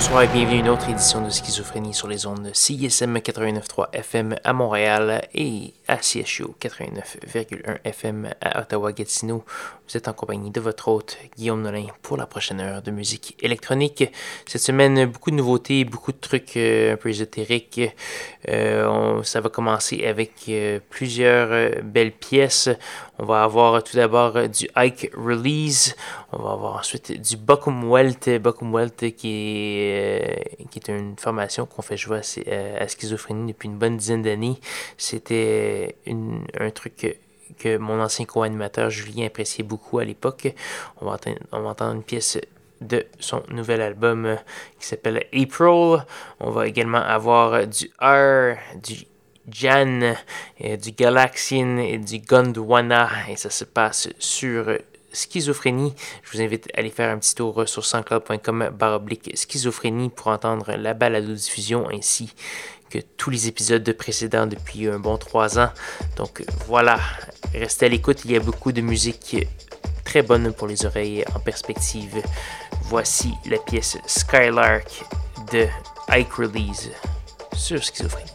Bonsoir et bienvenue à une autre édition de Schizophrénie sur les ondes CISM 89.3 FM à Montréal et à CSU 89.1 FM à Ottawa-Gatineau. Vous êtes en compagnie de votre hôte Guillaume Nolin pour la prochaine heure de musique électronique. Cette semaine, beaucoup de nouveautés, beaucoup de trucs euh, un peu ésotériques. Euh, ça va commencer avec euh, plusieurs belles pièces. On va avoir tout d'abord du Ike Release. On va avoir ensuite du Buckum Welt. Buckum Welt qui est, qui est une formation qu'on fait jouer à, schizophrénie depuis une bonne dizaine d'années. C'était un truc que mon ancien co-animateur Julien appréciait beaucoup à l'époque. On, va entendre une pièce de son nouvel album euh, qui s'appelle April. On va également avoir du R, du Jan, euh, du Galaxian et du Gondwana. Et ça se passe sur schizophrénie. Je vous invite à aller faire un petit tour sur sanscloud.com baroblique schizophrénie pour entendre la balado diffusion ainsi que tous les épisodes de précédents depuis un bon trois ans. Donc voilà, restez à l'écoute, il y a beaucoup de musique très bonne pour les oreilles en perspective. Voici la pièce Skylark de Ike Release sur Schizophrénie.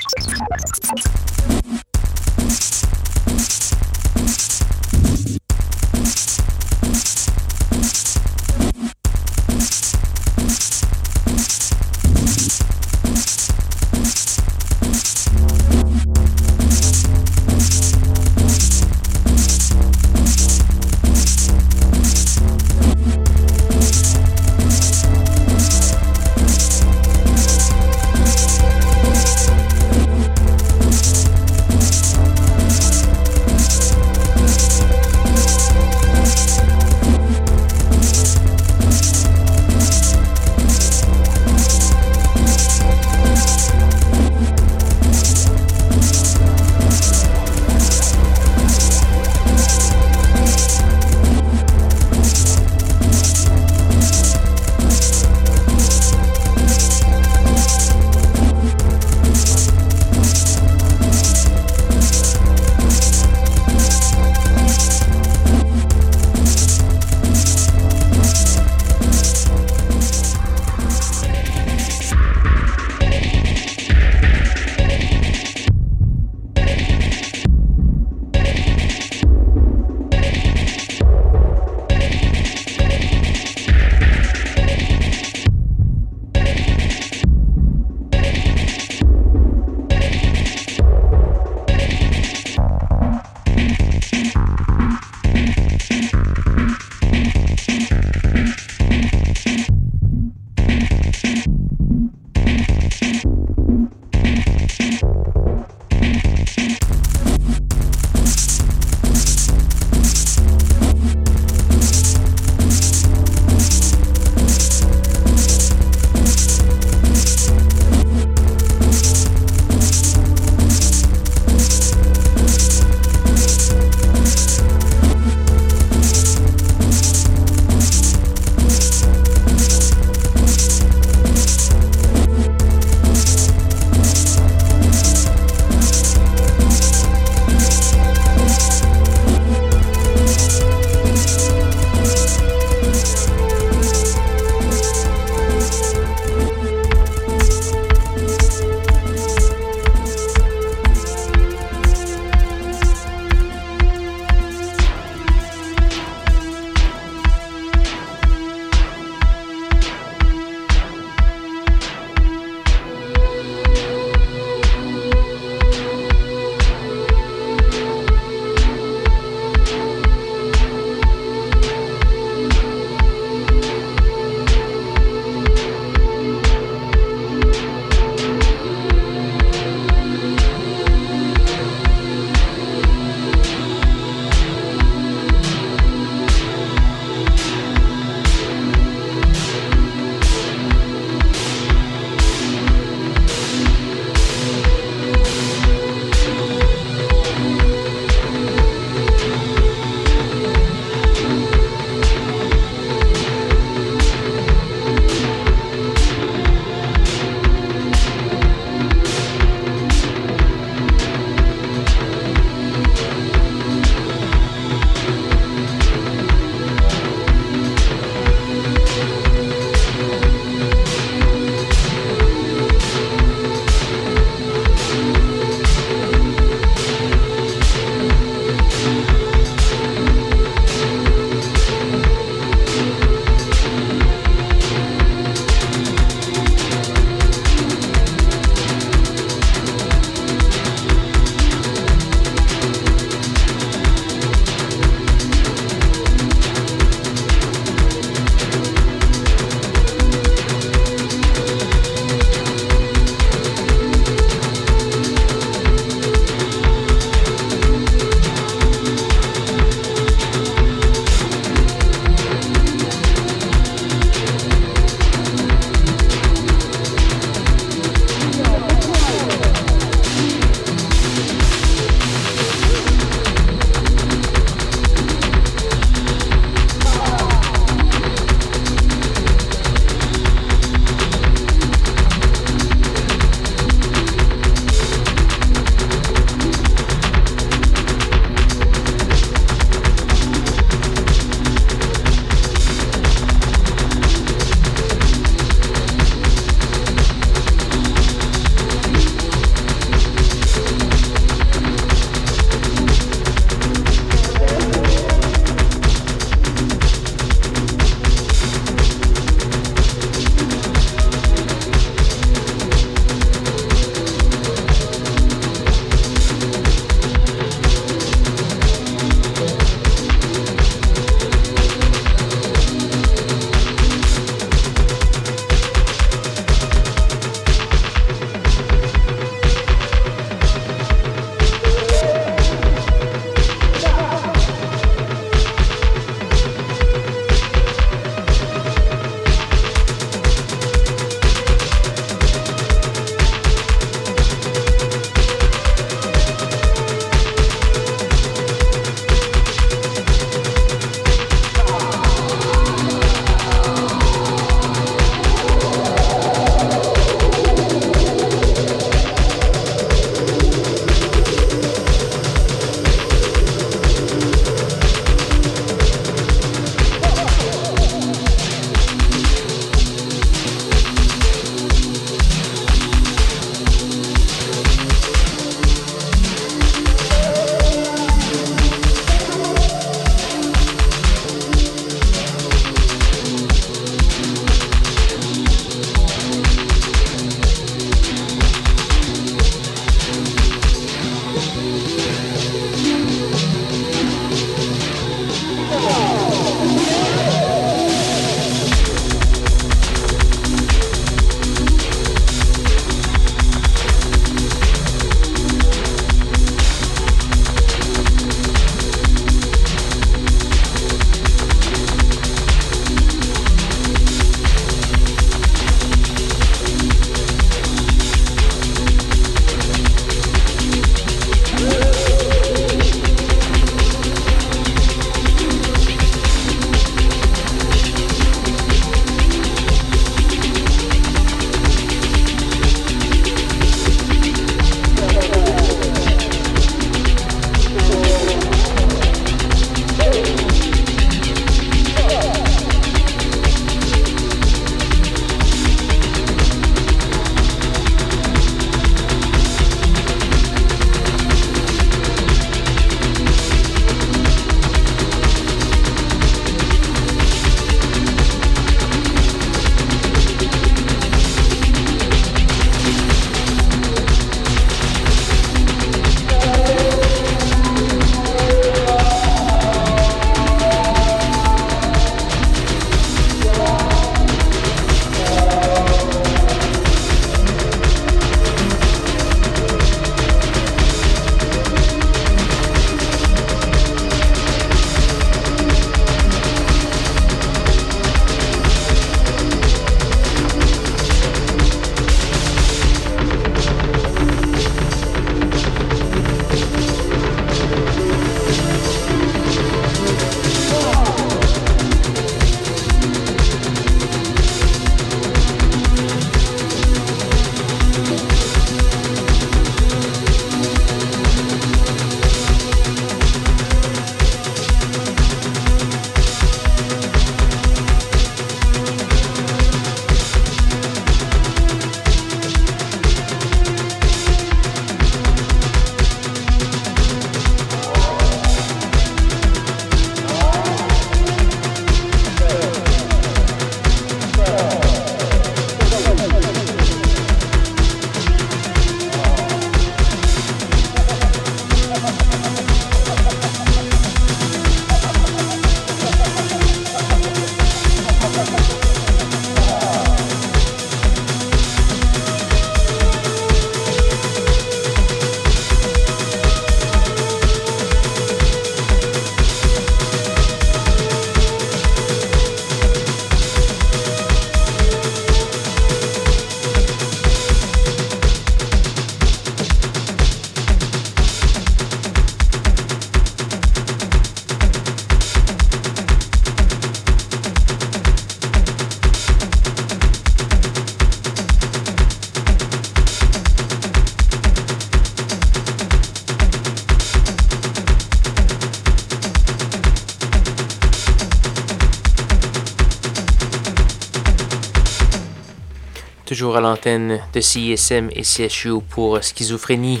Toujours à l'antenne de CISM et CSU pour Schizophrénie.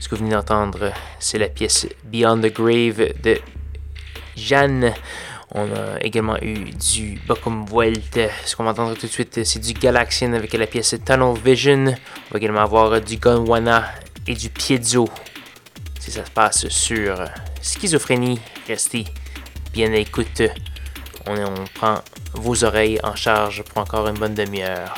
Ce que vous venez d'entendre, c'est la pièce Beyond the Grave de Jeanne. On a également eu du Bocum Vuelt. Ce qu'on va entendre tout de suite, c'est du Galaxian avec la pièce Tunnel Vision. On va également avoir du Gonwana et du Piezo. Si ça se passe sur Schizophrénie, restez bien à l'écoute. On, on prend vos oreilles en charge pour encore une bonne demi-heure.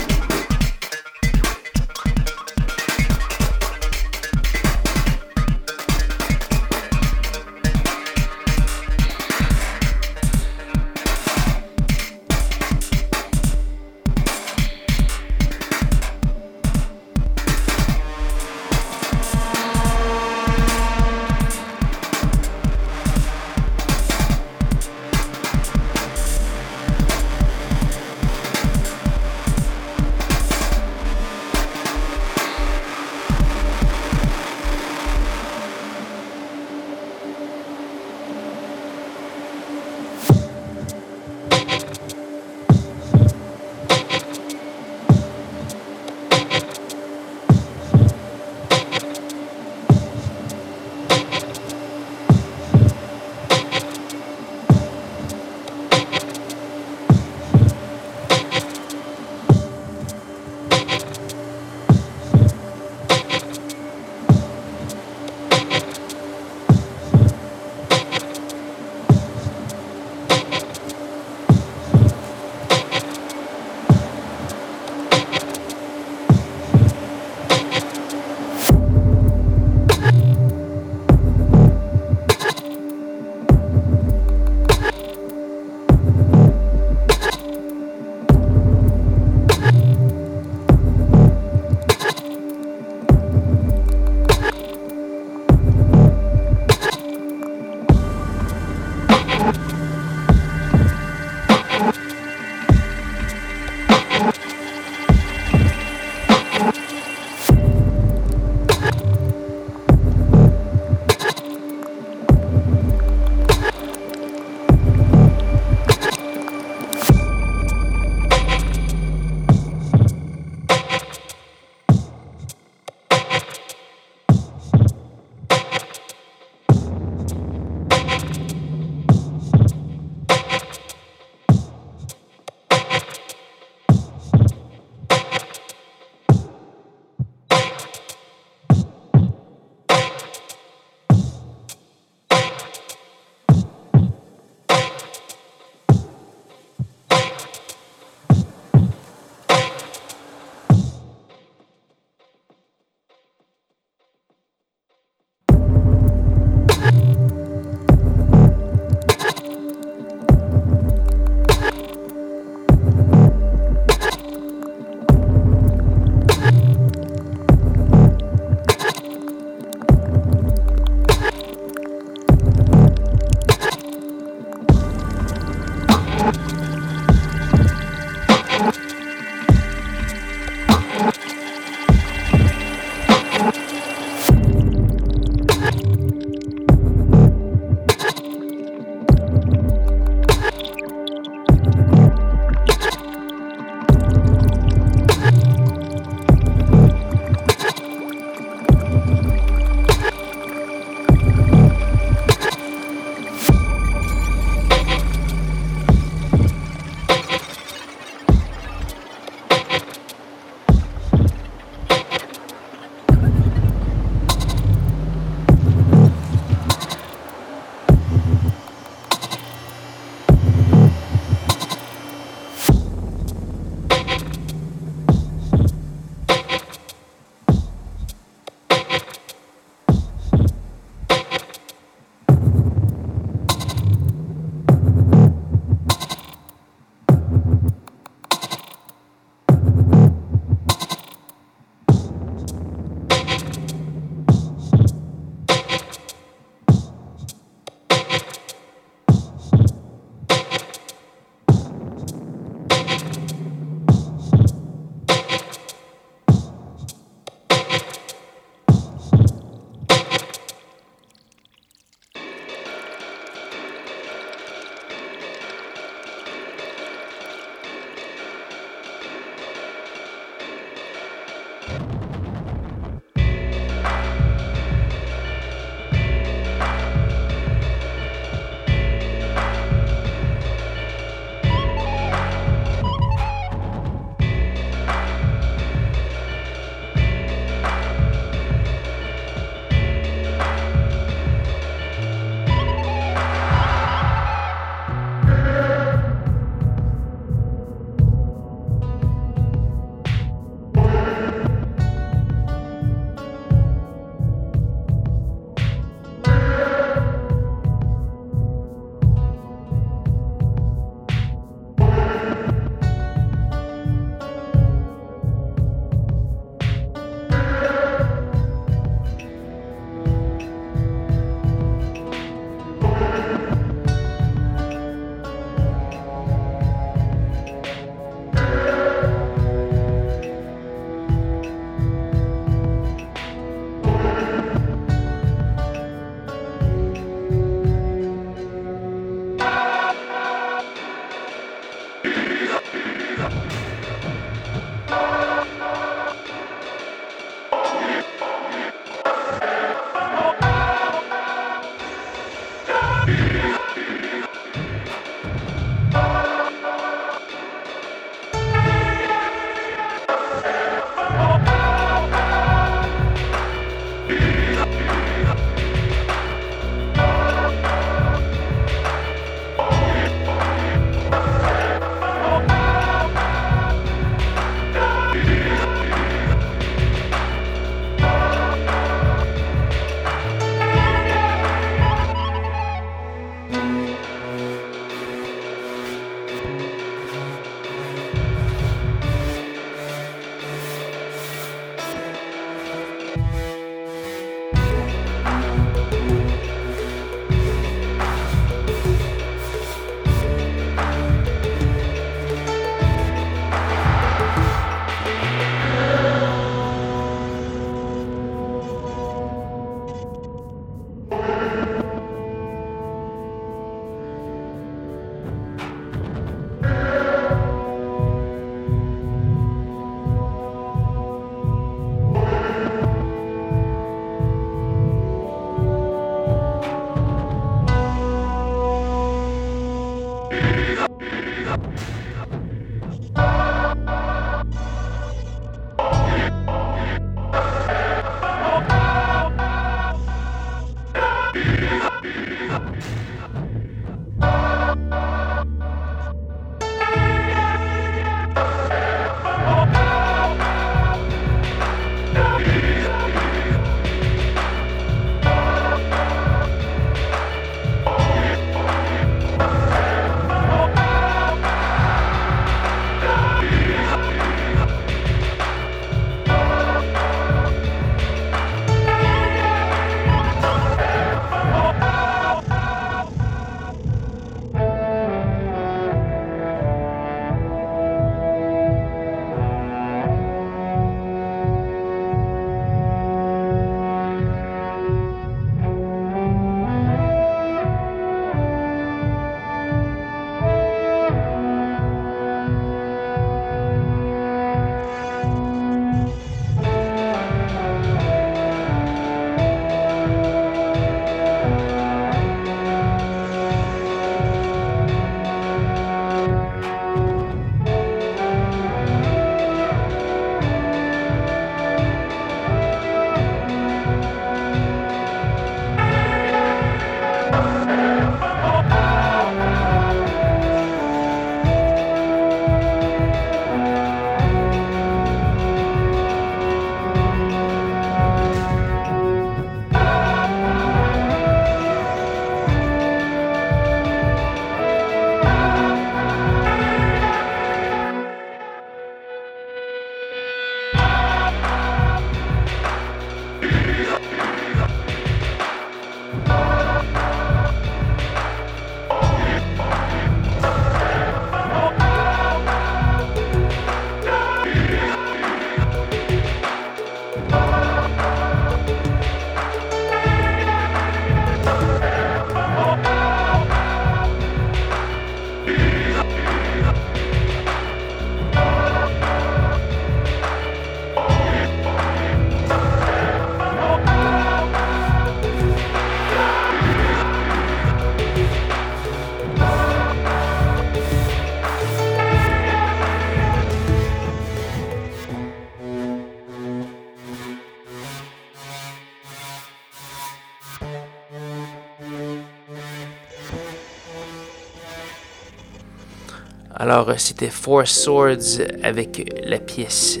Alors, c'était Four Swords avec la pièce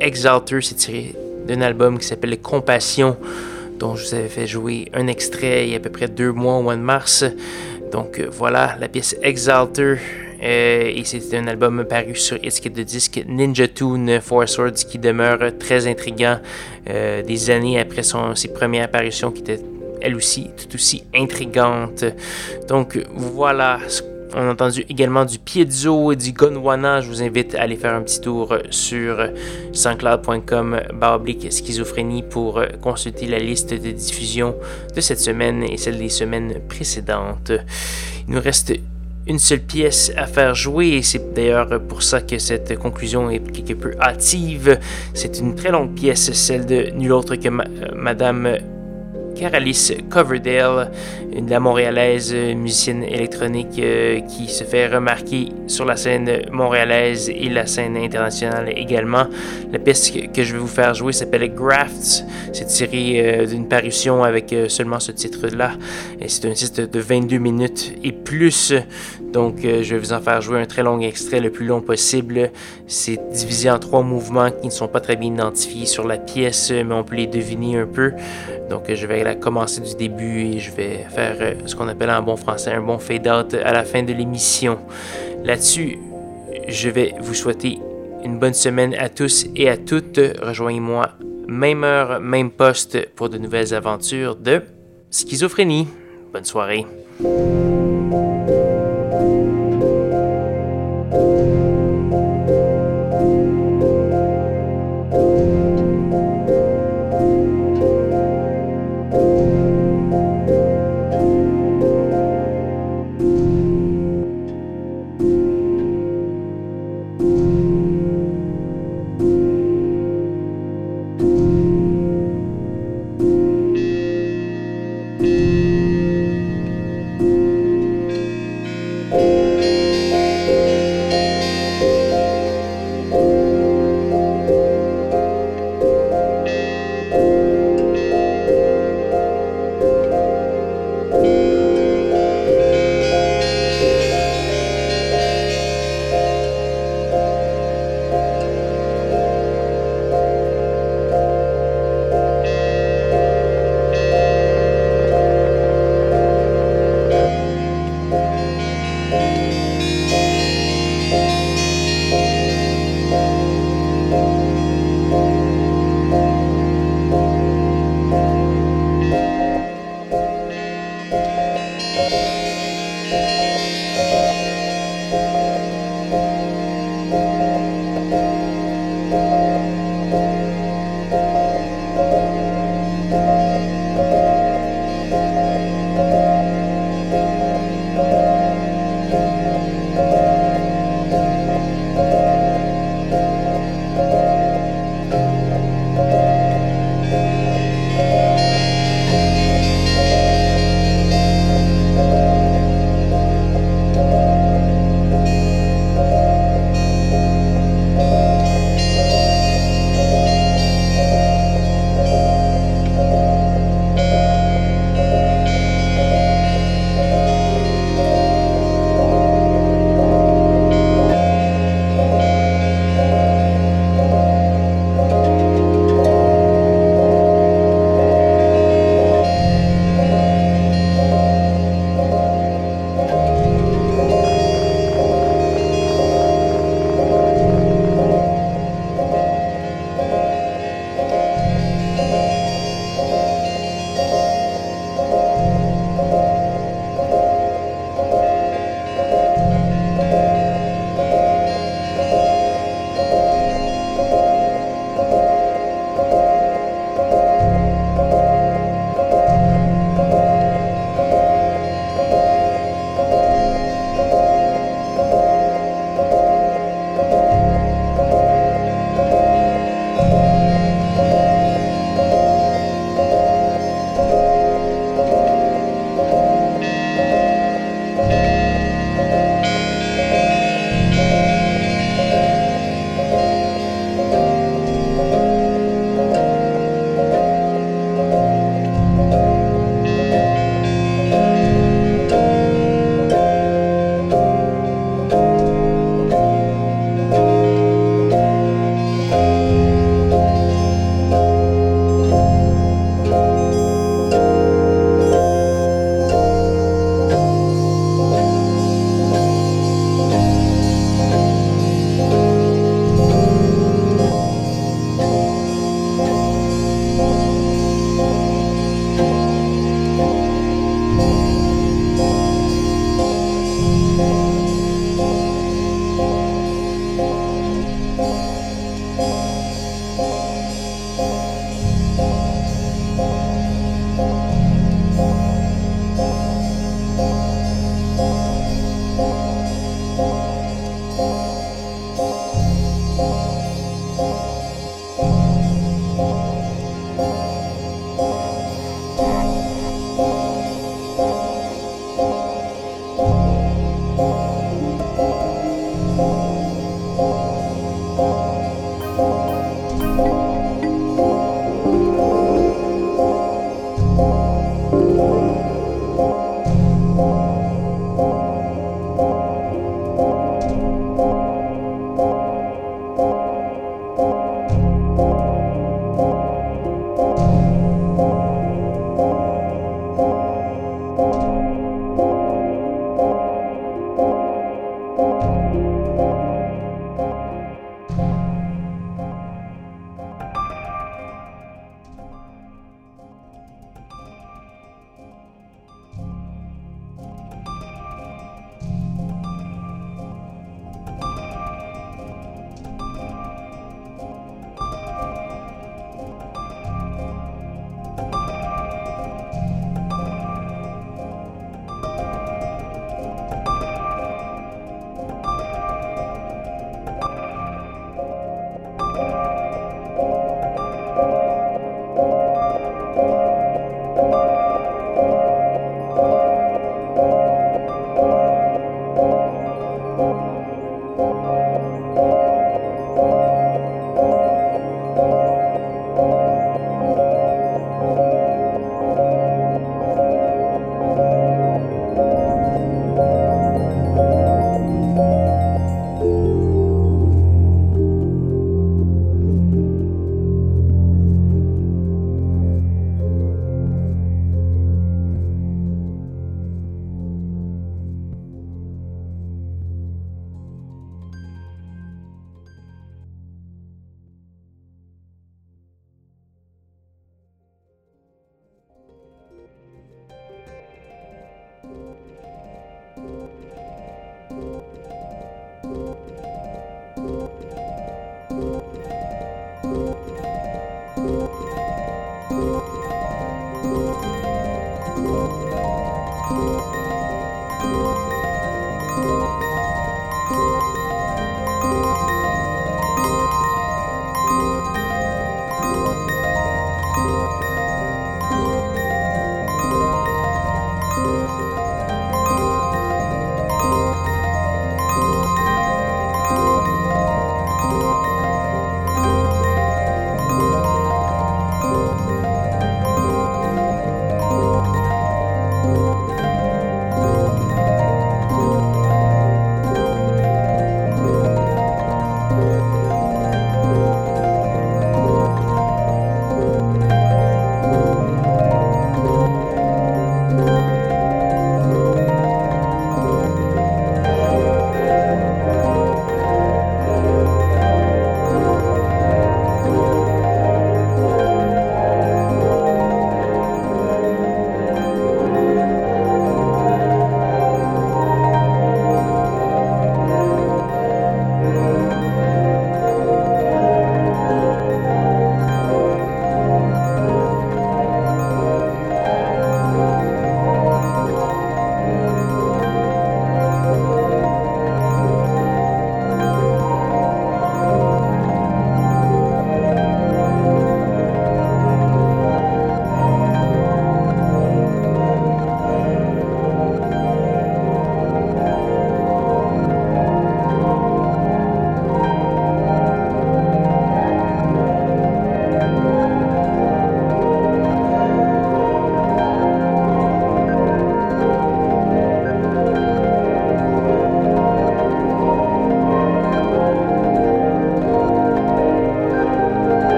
Exalter, c'est tiré d'un album qui s'appelle Compassion, dont je vous avais fait jouer un extrait il y a à peu près deux mois au mois de mars. Donc voilà, la pièce Exalter. Euh, et c'est un album paru sur étiquette de disque Ninja Tune Four Swords qui demeure très intrigant euh, des années après son, ses premières apparitions qui étaient elle aussi tout aussi intrigante. Donc voilà, on a entendu également du Piezo et du Gondwana. Je vous invite à aller faire un petit tour sur sanscloud.com baroblique schizophrénie pour consulter la liste de diffusion de cette semaine et celle des semaines précédentes. Il nous reste une seule pièce à faire jouer et c'est d'ailleurs pour ça que cette conclusion est quelque peu hâtive. C'est une très longue pièce, celle de nul autre que Madame Caralis Coverdale, une la montréalaise musicienne électronique euh, qui se fait remarquer sur la scène montréalaise et la scène internationale également. La pièce que je vais vous faire jouer s'appelle Grafts. C'est tiré euh, d'une parution avec euh, seulement ce titre-là. Et c'est un titre de 22 minutes et plus. Donc, je vais vous en faire jouer un très long extrait, le plus long possible. C'est divisé en trois mouvements qui ne sont pas très bien identifiés sur la pièce, mais on peut les deviner un peu. Donc, je vais la commencer du début et je vais faire euh, ce qu'on appelle en bon français un bon fade-out à la fin de l'émission. Là-dessus, je vais vous souhaiter une bonne semaine à tous et à toutes. Rejoignez-moi même heure, même poste pour de nouvelles aventures de schizophrénie. Bonne soirée.